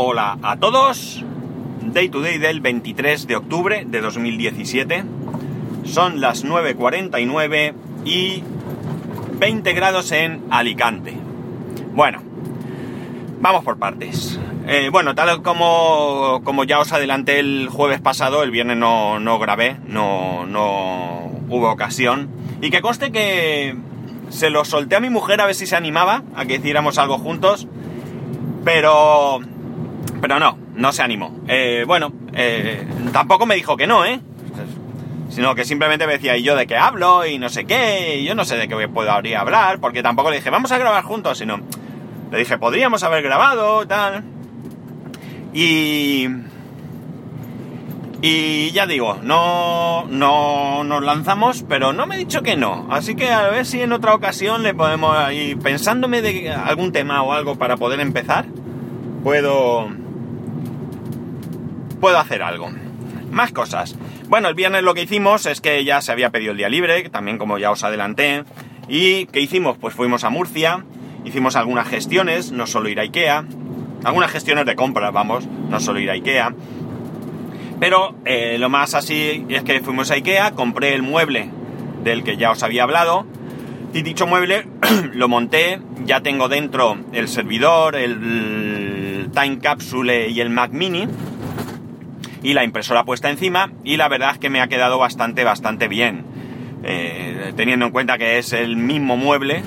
Hola a todos. Day to day del 23 de octubre de 2017. Son las 9.49 y 20 grados en Alicante. Bueno, vamos por partes. Eh, bueno, tal como, como ya os adelanté el jueves pasado, el viernes no, no grabé, no, no hubo ocasión. Y que conste que se lo solté a mi mujer a ver si se animaba a que hiciéramos algo juntos. Pero pero no, no se animó. Eh, bueno, eh, tampoco me dijo que no, ¿eh? Sino que simplemente me decía, ¿y yo de qué hablo? Y no sé qué, y yo no sé de qué podría hablar, porque tampoco le dije, vamos a grabar juntos, sino le dije, podríamos haber grabado, tal. Y... Y ya digo, no, no nos lanzamos, pero no me he dicho que no. Así que a ver si en otra ocasión le podemos ir pensándome de algún tema o algo para poder empezar, puedo puedo hacer algo. Más cosas. Bueno, el viernes lo que hicimos es que ya se había pedido el día libre, también como ya os adelanté. ¿Y qué hicimos? Pues fuimos a Murcia, hicimos algunas gestiones, no solo ir a Ikea, algunas gestiones de compra, vamos, no solo ir a Ikea. Pero eh, lo más así es que fuimos a Ikea, compré el mueble del que ya os había hablado. Y dicho mueble lo monté, ya tengo dentro el servidor, el Time Capsule y el Mac Mini y la impresora puesta encima y la verdad es que me ha quedado bastante, bastante bien. Eh, teniendo en cuenta que es el mismo mueble,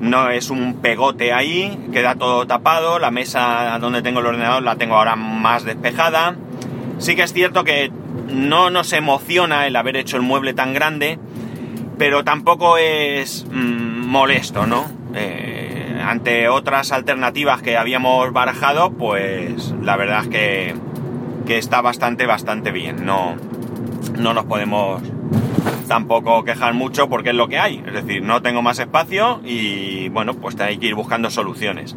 no es un pegote ahí, queda todo tapado, la mesa donde tengo el ordenador la tengo ahora más despejada. Sí que es cierto que no nos emociona el haber hecho el mueble tan grande, pero tampoco es mm, molesto, ¿no? Eh, ante otras alternativas que habíamos barajado, pues la verdad es que que está bastante, bastante bien. No, no nos podemos tampoco quejar mucho porque es lo que hay. Es decir, no tengo más espacio y bueno, pues hay que ir buscando soluciones.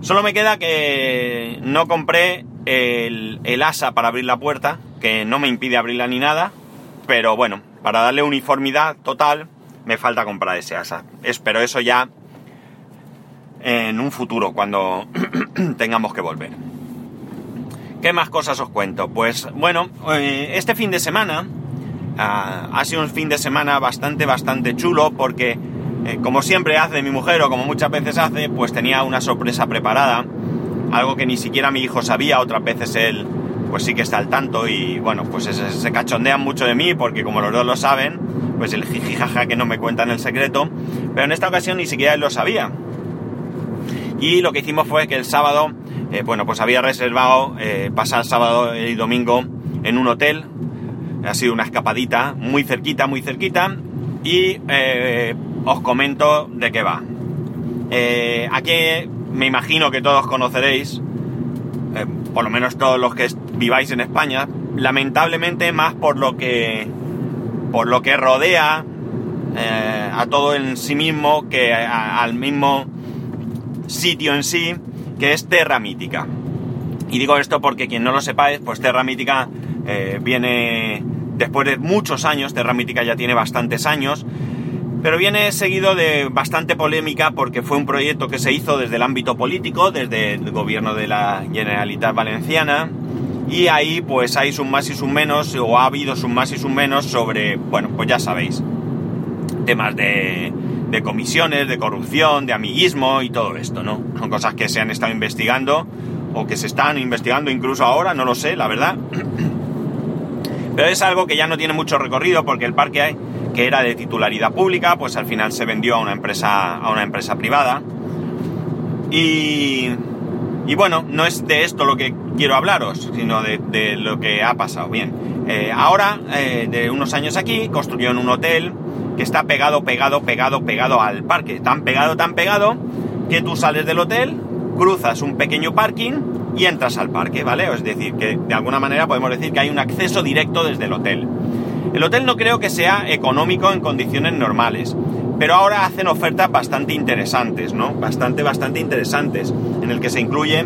Solo me queda que no compré el, el asa para abrir la puerta, que no me impide abrirla ni nada, pero bueno, para darle uniformidad total me falta comprar ese asa. Espero eso ya en un futuro, cuando tengamos que volver. ¿Qué más cosas os cuento? Pues bueno, eh, este fin de semana ah, ha sido un fin de semana bastante, bastante chulo porque, eh, como siempre hace mi mujer o como muchas veces hace, pues tenía una sorpresa preparada, algo que ni siquiera mi hijo sabía, otras veces él pues sí que está al tanto y bueno, pues se, se cachondean mucho de mí porque como los dos lo saben, pues el jijijaja que no me cuentan el secreto, pero en esta ocasión ni siquiera él lo sabía. Y lo que hicimos fue que el sábado eh, bueno, pues había reservado eh, pasar sábado y domingo en un hotel. Ha sido una escapadita muy cerquita, muy cerquita. Y eh, os comento de qué va. aquí me imagino que todos conoceréis, por lo menos todos los que viváis en España, lamentablemente más por lo que por lo que rodea a todo en sí mismo que al mismo sitio en sí que es Terra Mítica. Y digo esto porque quien no lo sepáis, pues Terra Mítica eh, viene después de muchos años, Terra Mítica ya tiene bastantes años, pero viene seguido de bastante polémica porque fue un proyecto que se hizo desde el ámbito político, desde el gobierno de la Generalitat Valenciana, y ahí pues hay sus más y sus menos, o ha habido sus más y sus menos sobre, bueno, pues ya sabéis, temas de de comisiones, de corrupción, de amiguismo y todo esto, ¿no? Son cosas que se han estado investigando o que se están investigando incluso ahora, no lo sé, la verdad. Pero es algo que ya no tiene mucho recorrido porque el parque que era de titularidad pública, pues al final se vendió a una empresa, a una empresa privada. Y, y bueno, no es de esto lo que quiero hablaros, sino de, lo que ha pasado. Bien, eh, ahora, eh, de unos años aquí, construyeron un hotel que está pegado, pegado, pegado, pegado al parque. Tan pegado, tan pegado, que tú sales del hotel, cruzas un pequeño parking y entras al parque, ¿vale? Es decir, que de alguna manera podemos decir que hay un acceso directo desde el hotel. El hotel no creo que sea económico en condiciones normales, pero ahora hacen ofertas bastante interesantes, ¿no? Bastante, bastante interesantes, en el que se incluye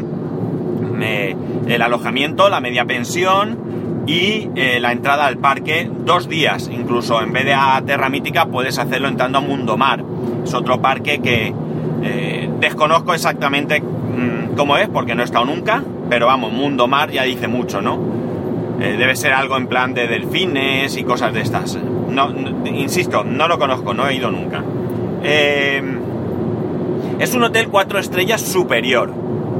eh, el alojamiento, la media pensión, y eh, la entrada al parque dos días. Incluso en vez de a Terra Mítica puedes hacerlo entrando a Mundo Mar. Es otro parque que eh, desconozco exactamente mm, cómo es porque no he estado nunca. pero vamos, mundo mar ya dice mucho, ¿no? Eh, debe ser algo en plan de delfines y cosas de estas. No, insisto, no lo conozco, no he ido nunca. Es un hotel cuatro estrellas superior,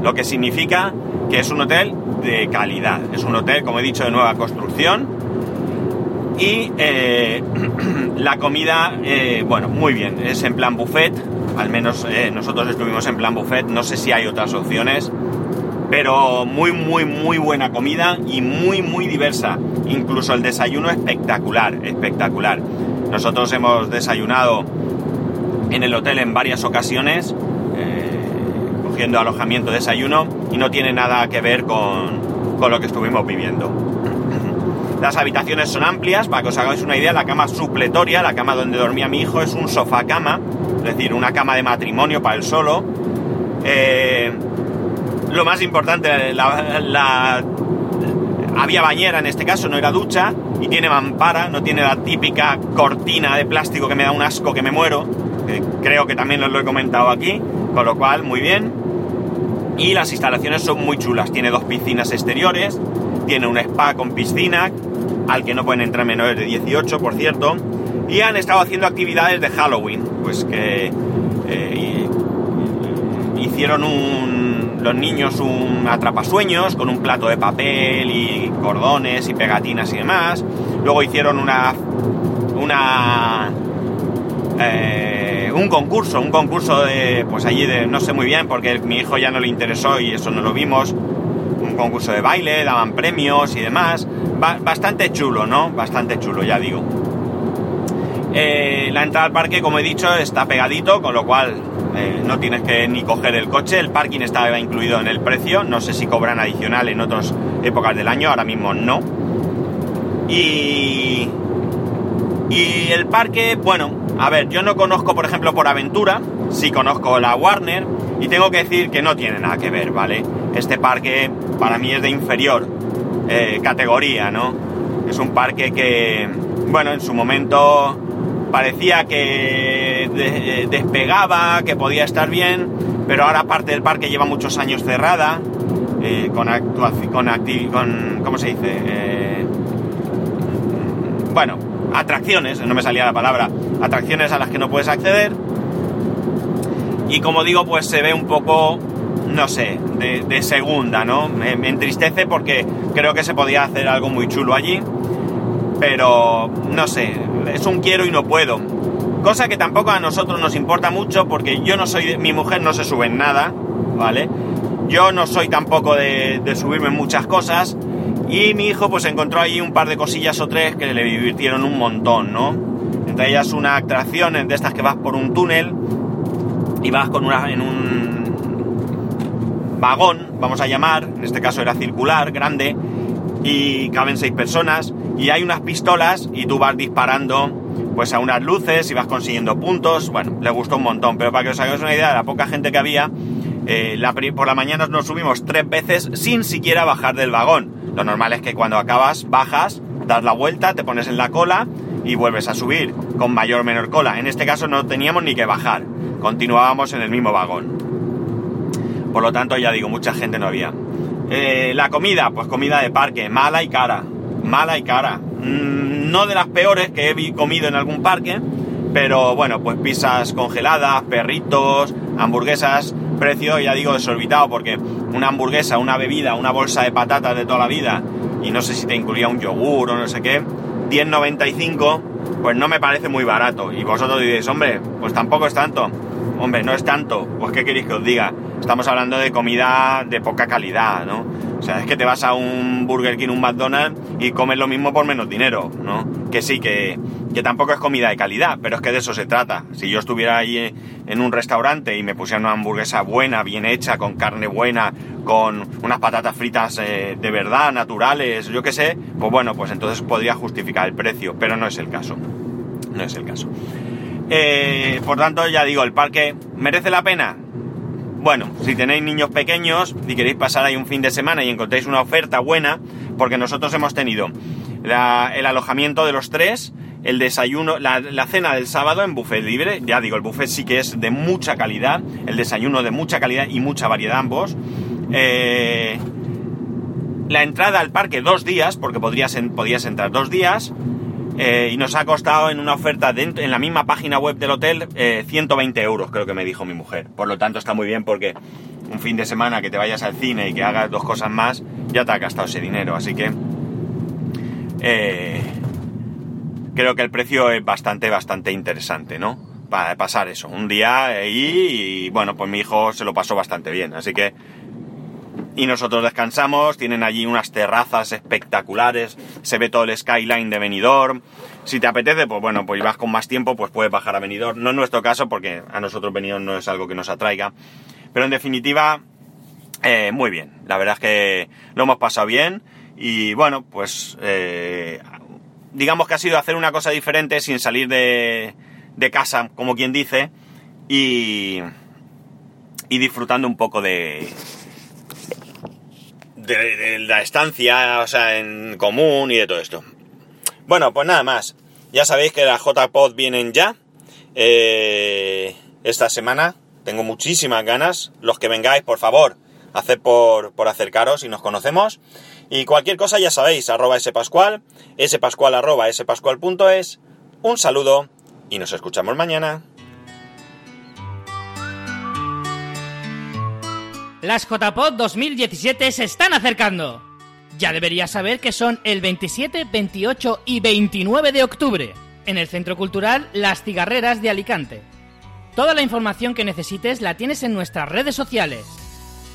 lo que significa que es un hotel de calidad. Es un hotel, como he dicho, de nueva construcción. Y eh, la comida, bueno, muy bien, es en plan buffet. Al menos nosotros estuvimos en plan buffet. No sé si hay otras opciones pero muy, muy, muy buena comida y muy, muy diversa. Incluso el desayuno espectacular, espectacular. Nosotros hemos desayunado en el hotel en varias ocasiones, eh, cogiendo alojamiento, desayuno, y no tiene nada que ver con, con lo que estuvimos viviendo. Las habitaciones son amplias, para que os hagáis una idea, la cama supletoria, la cama donde dormía mi hijo, es un sofá cama, es decir, una cama de matrimonio para él solo. Eh, lo más importante, había bañera en este caso, no era ducha, y tiene mampara, no tiene la típica cortina de plástico que me da un asco que me muero, creo que también os lo he comentado aquí, con lo cual muy bien. Y las instalaciones son muy chulas, tiene dos piscinas exteriores, tiene un spa con piscina, al que no pueden entrar menores de 18, por cierto, y han estado haciendo actividades de Halloween, pues que eh, hicieron un los niños un atrapasueños con un plato de papel y cordones y pegatinas y demás. Luego hicieron una. una. Eh, un concurso, un concurso de. pues allí de. no sé muy bien porque mi hijo ya no le interesó y eso no lo vimos. Un concurso de baile, daban premios y demás. bastante chulo, ¿no? Bastante chulo, ya digo. Eh, la entrada al parque, como he dicho, está pegadito, con lo cual eh, no tienes que ni coger el coche, el parking estaba incluido en el precio, no sé si cobran adicional en otras épocas del año, ahora mismo no. Y, y el parque, bueno, a ver, yo no conozco, por ejemplo, por aventura, sí conozco la Warner, y tengo que decir que no tiene nada que ver, ¿vale? Este parque para mí es de inferior eh, categoría, ¿no? Es un parque que, bueno, en su momento parecía que despegaba, que podía estar bien, pero ahora parte del parque lleva muchos años cerrada, eh, con con, con, ¿cómo se dice? Eh, bueno, atracciones, no me salía la palabra, atracciones a las que no puedes acceder. Y como digo, pues se ve un poco, no sé, de, segunda, ¿no? Me, entristece porque creo que se podía hacer algo muy chulo allí, pero no sé, es un quiero y no puedo. Cosa que tampoco a nosotros nos importa mucho porque yo no soy, mi mujer no se sube en nada, ¿vale? Yo no soy tampoco de, subirme en muchas cosas y mi hijo pues encontró ahí un par de cosillas o tres que le divirtieron un montón, ¿no? Entre ellas una atracción de estas que vas por un túnel y vas con una, en un vagón, vamos a llamar, en este caso era circular, grande, y caben seis personas y hay unas pistolas y tú vas disparando pues a unas luces y vas consiguiendo puntos. Bueno, le gustó un montón, pero para que os hagáis una idea de la poca gente que había, eh, por la mañana nos subimos tres veces sin siquiera bajar del vagón. Lo normal es que cuando acabas, bajas, das la vuelta, te pones en la cola y vuelves a subir con mayor o menor cola. En este caso no teníamos ni que bajar, continuábamos en el mismo vagón. Por lo tanto, ya digo, mucha gente no había. Eh, la comida, pues comida de parque, mala y cara mala y cara. Mm, no de las peores que he comido en algún parque, pero bueno, pues pizzas congeladas, perritos, hamburguesas, precio, ya digo, desorbitado, porque una hamburguesa, una bebida, una bolsa de patatas de toda la vida, y no sé si te incluía un yogur o no sé qué, 10.95, pues no me parece muy barato. Y vosotros diréis, hombre, pues tampoco es tanto. Hombre, no es tanto. Pues qué queréis que os diga. Estamos hablando de comida de poca calidad, ¿no? O sea, es que te vas a un Burger King, un McDonald's y comes lo mismo por menos dinero, ¿no? Que sí, que, que tampoco es comida de calidad, pero es que de eso se trata. Si yo estuviera ahí en un restaurante y me pusieran una hamburguesa buena, bien hecha, con carne buena, con unas patatas fritas eh, de verdad, naturales, yo qué sé, pues bueno, pues entonces podría justificar el precio, pero no es el caso. No es el caso. Eh, por tanto, ya digo, el parque merece la pena. Bueno, si tenéis niños pequeños y queréis pasar ahí un fin de semana y encontréis una oferta buena, porque nosotros hemos tenido el alojamiento de los tres, el desayuno, la, cena del sábado en buffet libre, ya digo, el buffet sí que es de mucha calidad, el desayuno de mucha calidad y mucha variedad ambos. Eh, la entrada al parque dos días, porque podrías, podías entrar dos días, eh, y nos ha costado en una oferta en la misma página web del hotel 120 euros, creo que me dijo mi mujer. Por lo tanto está muy bien porque un fin de semana que te vayas al cine y que hagas dos cosas más, ya te ha gastado ese dinero. Así que creo que el precio es bastante, bastante interesante, ¿no? Para pasar eso, un día ahí y bueno, pues mi hijo se lo pasó bastante bien, así que... Y nosotros descansamos, tienen allí unas terrazas espectaculares, se ve todo el skyline de Benidorm. Si te apetece, pues bueno, pues vas con más tiempo, pues puedes bajar a Benidorm. No es nuestro caso, porque a nosotros Benidorm no es algo que nos atraiga. Pero en definitiva, eh, muy bien. La verdad es que lo hemos pasado bien. Y bueno, pues eh, digamos que ha sido hacer una cosa diferente sin salir de, de casa, como quien dice, y, y disfrutando un poco de, de, la estancia, o sea, en común y de todo esto. Bueno, pues nada más. Ya sabéis que las JPod vienen ya. Eh, esta semana tengo muchísimas ganas. Los que vengáis, por favor, haced por, por acercaros y nos conocemos. Y cualquier cosa ya sabéis, arroba spascual, spascual arroba spascual.es. Un saludo y nos escuchamos mañana. Las JPod 2017 se están acercando. Ya deberías saber que son el 27, 28 y 29 de octubre, en el Centro Cultural Las Cigarreras de Alicante. Toda la información que necesites la tienes en nuestras redes sociales.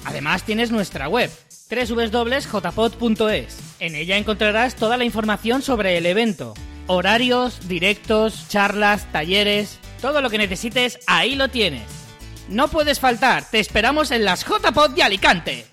Además tienes nuestra web, www.jpod.es. En ella encontrarás toda la información sobre el evento, horarios, directos, charlas, talleres, todo lo que necesites, ahí lo tienes. No puedes faltar, te esperamos en las JPod de Alicante.